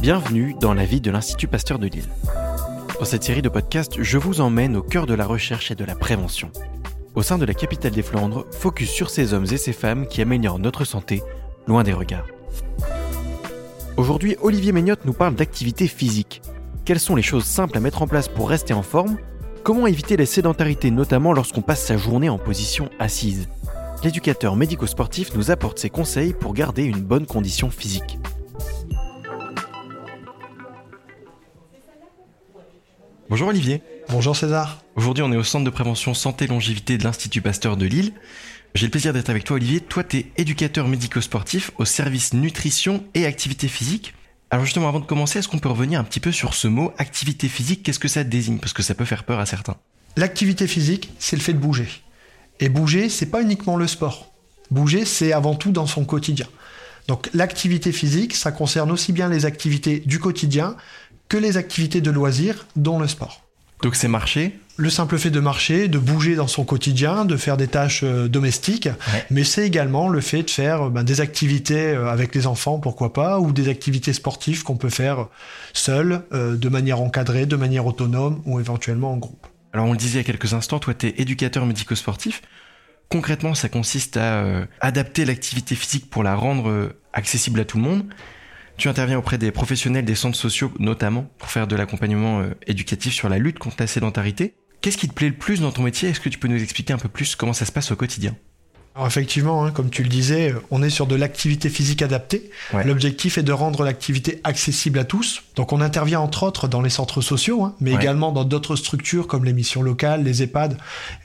Bienvenue dans la vie de l'Institut Pasteur de Lille. Dans cette série de podcasts, je vous emmène au cœur de la recherche et de la prévention. Au sein de la capitale des Flandres, focus sur ces hommes et ces femmes qui améliorent notre santé, loin des regards. Aujourd'hui, Olivier Mégnot nous parle d'activité physique. Quelles sont les choses simples à mettre en place pour rester en forme? Comment éviter la sédentarité, notamment lorsqu'on passe sa journée en position assise? L'éducateur médico-sportif nous apporte ses conseils pour garder une bonne condition physique. Bonjour Olivier. Bonjour César. Aujourd'hui, on est au centre de prévention santé et longévité de l'Institut Pasteur de Lille. J'ai le plaisir d'être avec toi Olivier. Toi, tu es éducateur médico-sportif au service nutrition et activité physique. Alors justement, avant de commencer, est-ce qu'on peut revenir un petit peu sur ce mot activité physique? Qu'est-ce que ça désigne? Parce que ça peut faire peur à certains. L'activité physique, c'est le fait de bouger. Et bouger, c'est pas uniquement le sport. Bouger, c'est avant tout dans son quotidien. Donc l'activité physique, ça concerne aussi bien les activités du quotidien que les activités de loisirs, dont le sport. Donc c'est marcher Le simple fait de marcher, de bouger dans son quotidien, de faire des tâches euh, domestiques, mais c'est également le fait de faire ben, des activités euh, avec les enfants, pourquoi pas, ou des activités sportives qu'on peut faire seul, euh, de manière encadrée, de manière autonome ou éventuellement en groupe. Alors on le disait il y a quelques instants, toi tu es éducateur médico-sportif. Concrètement, ça consiste à adapter l'activité physique pour la rendre accessible à tout le monde. Tu interviens auprès des professionnels des centres sociaux, notamment, pour faire de l'accompagnement euh, éducatif sur la lutte contre la sédentarité. Qu'est-ce qui te plaît le plus dans ton métier? Est-ce que tu peux nous expliquer un peu plus comment ça se passe au quotidien? Alors effectivement, hein, comme tu le disais, on est sur de l'activité physique adaptée. L'objectif est de rendre l'activité accessible à tous. Donc on intervient entre autres dans les centres sociaux, hein, mais également dans d'autres structures comme les missions locales, les EHPAD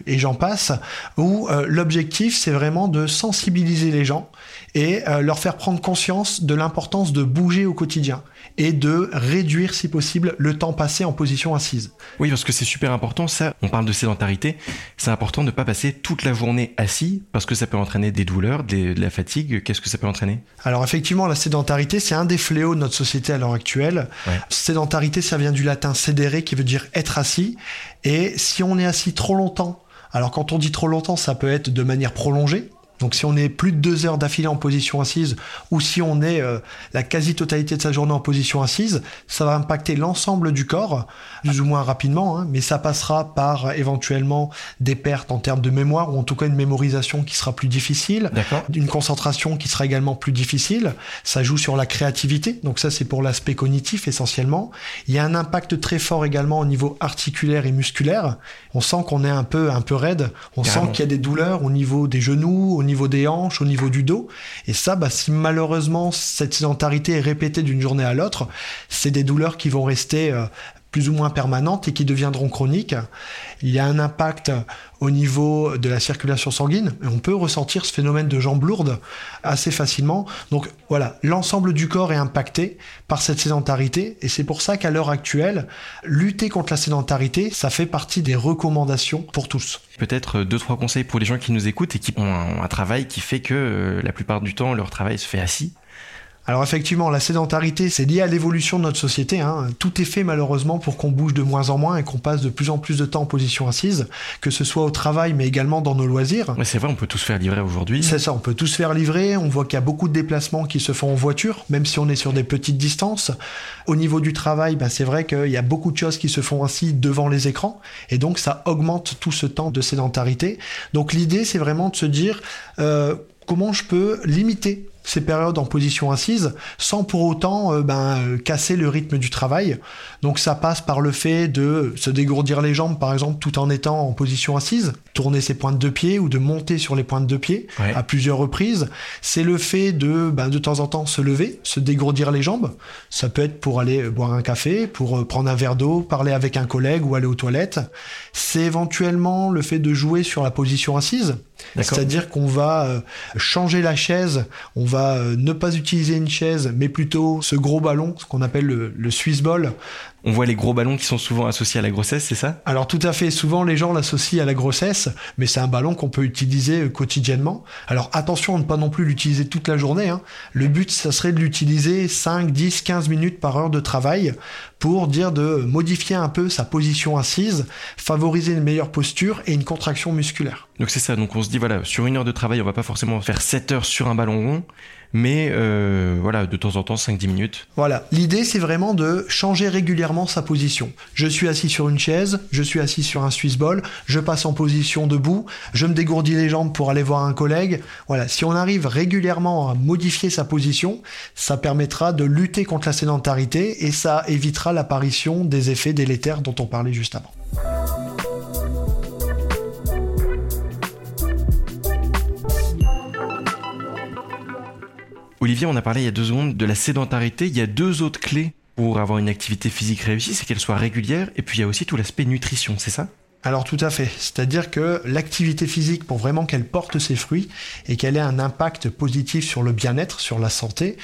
et j'en passe, où euh, l'objectif c'est vraiment de sensibiliser les gens et euh, leur faire prendre conscience de l'importance de bouger au quotidien et de réduire si possible le temps passé en position assise. Oui, parce que c'est super important ça. On parle de sédentarité. C'est important de ne pas passer toute la journée assis parce que ça peut entraîner des douleurs, de la fatigue. Qu'est-ce que ça peut entraîner? Alors effectivement, la sédentarité, c'est un des fléaux de notre société à l'heure actuelle. Sédentarité, ça vient du latin sédere qui veut dire être assis. Et si on est assis trop longtemps, alors quand on dit trop longtemps, ça peut être de manière prolongée, donc si on est plus de deux heures d'affilée en position assise ou si on est euh, la quasi-totalité de sa journée en position assise, ça va impacter l'ensemble du corps, plus ou moins rapidement, hein, mais ça passera par éventuellement des pertes en termes de mémoire ou en tout cas une mémorisation qui sera plus difficile, une concentration qui sera également plus difficile. Ça joue sur la créativité, donc ça c'est pour l'aspect cognitif essentiellement. Il y a un impact très fort également au niveau articulaire et musculaire. On sent qu'on est un peu un peu raide, on sent qu'il y a des douleurs au niveau des genoux, au niveau des hanches, au niveau du dos. Et ça, bah, si malheureusement cette sédentarité est répétée d'une journée à l'autre, c'est des douleurs qui vont rester euh, plus ou moins permanentes et qui deviendront chroniques. Il y a un impact au niveau de la circulation sanguine et on peut ressentir ce phénomène de jambes lourdes assez facilement. Donc voilà, l'ensemble du corps est impacté par cette sédentarité et c'est pour ça qu'à l'heure actuelle, lutter contre la sédentarité, ça fait partie des recommandations pour tous. Peut-être deux, trois conseils pour les gens qui nous écoutent et qui ont un, travail qui fait que euh, la plupart du temps leur travail se fait assis. Alors effectivement, la sédentarité, c'est lié à l'évolution de notre société. Hein. Tout est fait malheureusement pour qu'on bouge de moins en moins et qu'on passe de plus en plus de temps en position assise, que ce soit au travail mais également dans nos loisirs. c'est vrai, on peut tous faire livrer aujourd'hui. C'est ça, on peut tous faire livrer. On voit qu'il y a beaucoup de déplacements qui se font en voiture, même si on est sur des petites distances. Au niveau du travail, ben, c'est vrai qu'il y a beaucoup de choses qui se font ainsi devant les écrans et donc ça augmente tout ce temps de sédentarité. Donc l'idée, c'est vraiment de se dire euh, comment je peux limiter ces périodes en position assise sans pour autant euh, ben, euh, casser le rythme du travail. Donc ça passe par le fait de se dégourdir les jambes par exemple tout en étant en position assise, tourner ses pointes de pied ou de monter sur les pointes de pied à plusieurs reprises. C'est le fait de ben, de temps en temps se lever, se dégourdir les jambes. Ça peut être pour aller boire un café, pour euh, prendre un verre d'eau, parler avec un collègue ou aller aux toilettes. C'est éventuellement le fait de jouer sur la position assise. C'est-à-dire qu'on va changer la chaise, on va euh, ne pas utiliser une chaise, mais plutôt ce gros ballon, ce qu'on appelle le, le Swiss ball, on voit les gros ballons qui sont souvent associés à la grossesse, c'est ça? Alors tout à fait, souvent les gens l'associent à la grossesse, mais c'est un ballon qu'on peut utiliser euh, quotidiennement. Alors attention à ne pas non plus l'utiliser toute la journée. Hein. Le but, ça serait de l'utiliser 5, 10, 15 minutes par heure de travail pour dire de modifier un peu sa position assise, favoriser une meilleure posture et une contraction musculaire. Donc c'est ça, donc on se dit voilà, sur une heure de travail, on va pas forcément faire 7 heures sur un ballon rond, mais euh, voilà, de temps en temps, 5-10 minutes. Voilà, l'idée c'est vraiment de changer régulièrement sa position. Je suis assis sur une chaise, je suis assis sur un Swiss ball, je passe en position debout, je me dégourdis les jambes pour aller voir un collègue. Voilà, si on arrive régulièrement à modifier sa position, ça permettra de lutter contre la sédentarité et ça évitera l'apparition des effets délétères dont on parlait juste avant. Olivier, on a parlé il y a deux secondes de la sédentarité. Il y a deux autres clés pour avoir une activité physique réussie, c'est qu'elle soit régulière, et puis il y a aussi tout l'aspect nutrition, c'est ça? Alors tout à fait, c'est-à-dire que l'activité physique, pour vraiment qu'elle porte ses fruits et qu'elle ait un impact positif sur le bien-être, sur la santé,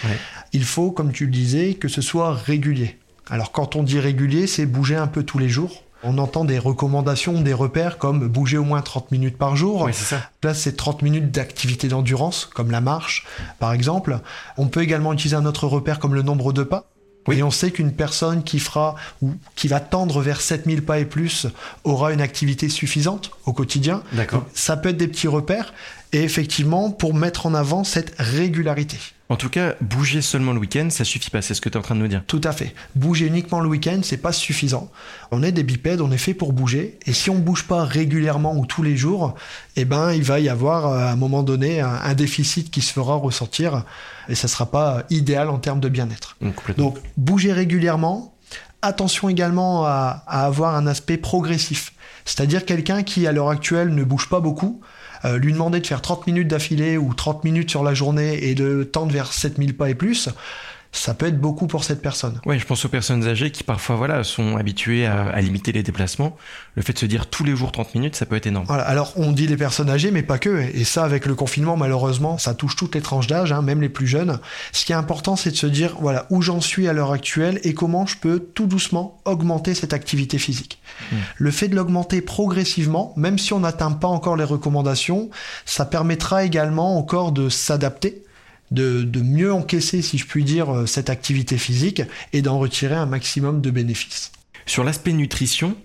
il faut, comme tu le disais, que ce soit régulier. Alors quand on dit régulier, c'est bouger un peu tous les jours, on entend des recommandations, des repères comme bouger au moins 30 minutes par jour. Oui, c'est ça. Là, c'est 30 minutes d'activité d'endurance, comme la marche, par exemple. On peut également utiliser un autre repère comme le nombre de pas. Oui. Et on sait qu'une personne qui fera ou qui va tendre vers 7000 pas et plus aura une activité suffisante au quotidien. D'accord. Ça peut être des petits repères et effectivement pour mettre en avant cette régularité. En tout cas, bouger seulement le week-end, ça suffit pas, c'est ce que tu es en train de nous dire. Tout à fait. Bouger uniquement le week-end, c'est pas suffisant. On est des bipèdes, on est fait pour bouger, et si on bouge pas régulièrement ou tous les jours, eh ben, il va y avoir euh, à un moment donné un, déficit qui se fera ressentir, et ça sera pas idéal en termes de bien-être. Donc, bouger régulièrement. Attention également à, à avoir un aspect progressif. C'est-à-dire quelqu'un qui, à l'heure actuelle, ne bouge pas beaucoup, euh, lui demander de faire 30 minutes d'affilée ou 30 minutes sur la journée et de tendre vers 7000 pas et plus, ça peut être beaucoup pour cette personne. Oui, je pense aux personnes âgées qui parfois voilà, sont habituées à, limiter les déplacements. Le fait de se dire tous les jours 30 minutes, ça peut être énorme. Voilà, alors on dit les personnes âgées, mais pas que. Et ça, avec le confinement, malheureusement, ça touche toutes les tranches d'âge, hein, même les plus jeunes. Ce qui est important, c'est de se dire voilà où j'en suis à l'heure actuelle et comment je peux tout doucement augmenter cette activité physique. Hmm. Le fait de l'augmenter progressivement, même si on n'atteint pas encore les recommandations, ça permettra également encore de s'adapter de, mieux encaisser, si je puis dire, euh, cette activité physique et d'en retirer un maximum de bénéfices. Sur l'aspect nutrition,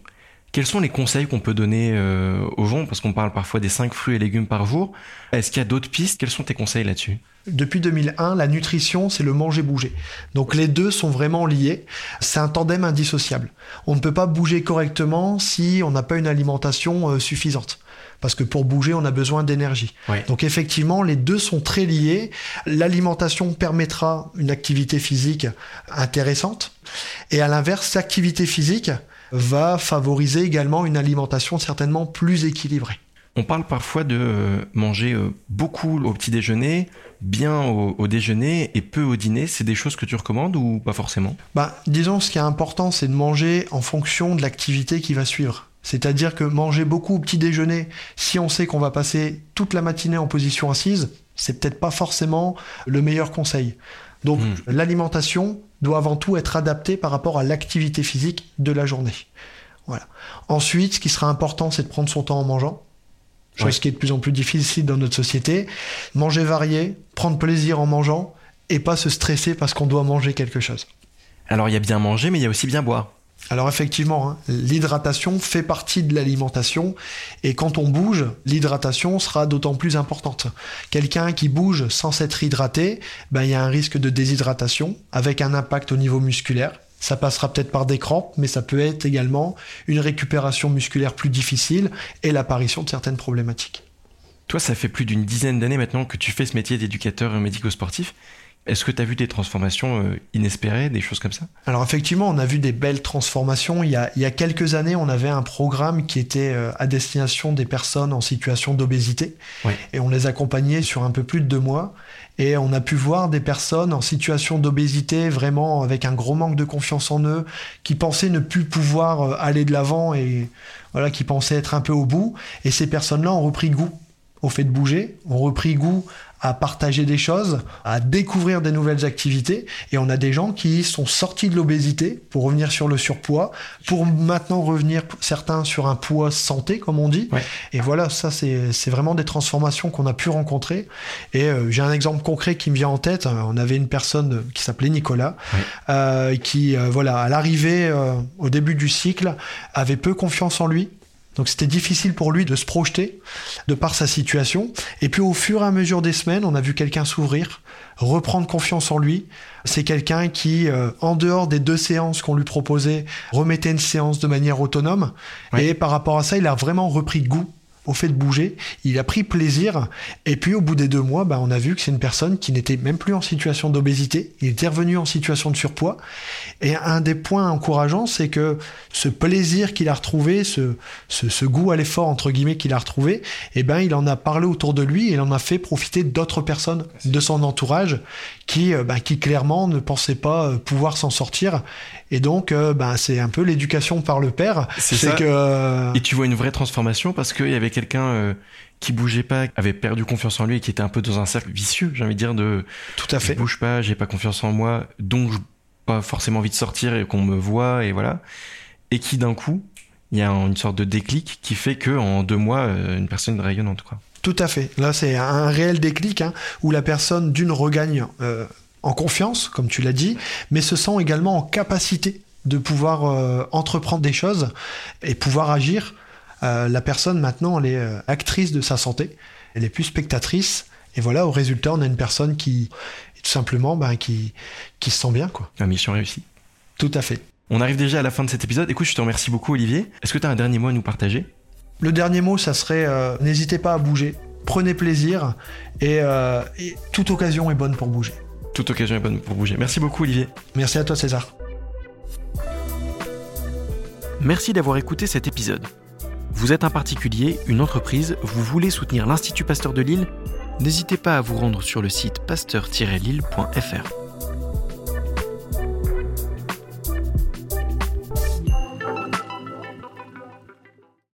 quels sont les conseils qu'on peut donner euh, aux gens? Parce qu'on parle parfois des 5 fruits et légumes par jour. Est-ce qu'il y a d'autres pistes? Quels sont tes conseils là-dessus? Depuis 2001, la nutrition, c'est le manger-bouger. Donc les deux sont vraiment liés. C'est un tandem indissociable. On ne peut pas bouger correctement si on n'a pas une alimentation euh, suffisante parce que pour bouger, on a besoin d'énergie. Donc effectivement, les deux sont très liés. L'alimentation permettra une activité physique intéressante, et à l'inverse, l'activité physique va favoriser également une alimentation certainement plus équilibrée. On parle parfois de euh, manger euh, beaucoup au petit déjeuner, bien au, déjeuner et peu au dîner. C'est des choses que tu recommandes ou pas forcément? Bah, Disons, ce qui est important, c'est de manger en fonction de l'activité qui va suivre. C'est-à-dire que manger beaucoup au petit déjeuner, si on sait qu'on va passer toute la matinée en position assise, c'est peut-être pas forcément le meilleur conseil. Donc hmm. l'alimentation doit avant tout être adaptée par rapport à l'activité physique de la journée. Voilà. Ensuite, ce qui sera important, c'est de prendre son temps en mangeant. Chose qui est de plus en plus difficile dans notre société. Manger varié, prendre plaisir en mangeant et pas se stresser parce qu'on doit manger quelque chose. Alors il y a bien manger, mais il y a aussi bien boire. Alors effectivement, hein, l'hydratation fait partie de l'alimentation et quand on bouge, l'hydratation sera d'autant plus importante. Quelqu'un qui bouge sans s'être hydraté, ben, il y a un risque de déshydratation avec un impact au niveau musculaire. Ça passera peut-être par des crampes, mais ça peut être également une récupération musculaire plus difficile et l'apparition de certaines problématiques. Toi, ça fait plus d'une dizaine d'années maintenant que tu fais ce métier d'éducateur médico-sportif. Est-ce que tu as vu des transformations euh, inespérées, des choses comme ça? Alors effectivement, on a vu des belles transformations. Il y, a, quelques années, on avait un programme qui était euh, à destination des personnes en situation d'obésité. Et on les accompagnait sur un peu plus de deux mois. Et on a pu voir des personnes en situation d'obésité, vraiment avec un gros manque de confiance en eux, qui pensaient ne plus pouvoir euh, aller de l'avant et voilà, qui pensaient être un peu au bout. Et ces personnes-là ont repris goût au fait de bouger, ont repris goût à partager des choses, à découvrir des nouvelles activités. Et on a des gens qui sont sortis de l'obésité pour revenir sur le surpoids, pour maintenant revenir certains sur un poids santé, comme on dit. Et voilà, ça c'est vraiment des transformations qu'on a pu rencontrer. Et euh, j'ai un exemple concret qui me vient en tête. On avait une personne qui s'appelait Nicolas, euh, qui, euh, voilà, à l'arrivée, au début du cycle, avait peu confiance en lui Donc c'était difficile pour lui de se projeter de par sa situation. Et puis au fur et à mesure des semaines, on a vu quelqu'un s'ouvrir, reprendre confiance en lui. C'est quelqu'un qui, euh, en dehors des deux séances qu'on lui proposait, remettait une séance de manière autonome. Et par rapport à ça, il a vraiment repris goût au fait de bouger, il a pris plaisir, et puis au bout des deux mois, bah, on a vu que c'est une personne qui n'était même plus en situation d'obésité, il était revenu en situation de surpoids, et un des points encourageants, c'est que ce plaisir qu'il a retrouvé, ce, ce, goût à l'effort, entre guillemets, qu'il a retrouvé, eh ben, il en a parlé autour de lui, et il en a fait profiter d'autres personnes de son entourage, qui, bah, qui clairement ne pensaient pas euh, pouvoir s'en sortir, et donc, bah, c'est un peu l'éducation par le père. C'est que... Et tu vois une vraie transformation, parce qu'il y avait quelqu'un euh, qui bougeait pas, avait perdu confiance en lui et qui était un peu dans un cercle vicieux, j'ai envie de dire, de tout à fait. Je bouge pas, j'ai pas confiance en moi, donc je pas forcément envie de sortir et qu'on me voit et voilà. Et qui d'un coup, il y a une sorte de déclic qui fait que en deux mois, euh, une personne rayonnante quoi. Tout à fait. Là, c'est un réel déclic hein, où la personne d'une regagne euh, en confiance, comme tu l'as dit, mais se sent également en capacité de pouvoir entreprendre des choses et pouvoir agir euh, la personne maintenant, elle est euh, actrice de sa santé, elle est plus spectatrice. Et voilà, au résultat, on a une personne qui, tout simplement, ben, qui, qui se sent bien. Quoi. La mission réussie. Tout à fait. On arrive déjà à la fin de cet épisode. Écoute, je te remercie beaucoup, Olivier. Est-ce que tu as un dernier mot à nous partager? Le dernier mot, ça serait euh, n'hésitez pas à bouger. Prenez plaisir et, et toute occasion est bonne pour bouger. Toute occasion est bonne pour bouger. Merci beaucoup, Olivier. Merci à toi, César. Merci d'avoir écouté cet épisode. Vous êtes un particulier, une entreprise, vous voulez soutenir l'Institut Pasteur de Lille N'hésitez pas à vous rendre sur le site pasteur-lille.fr.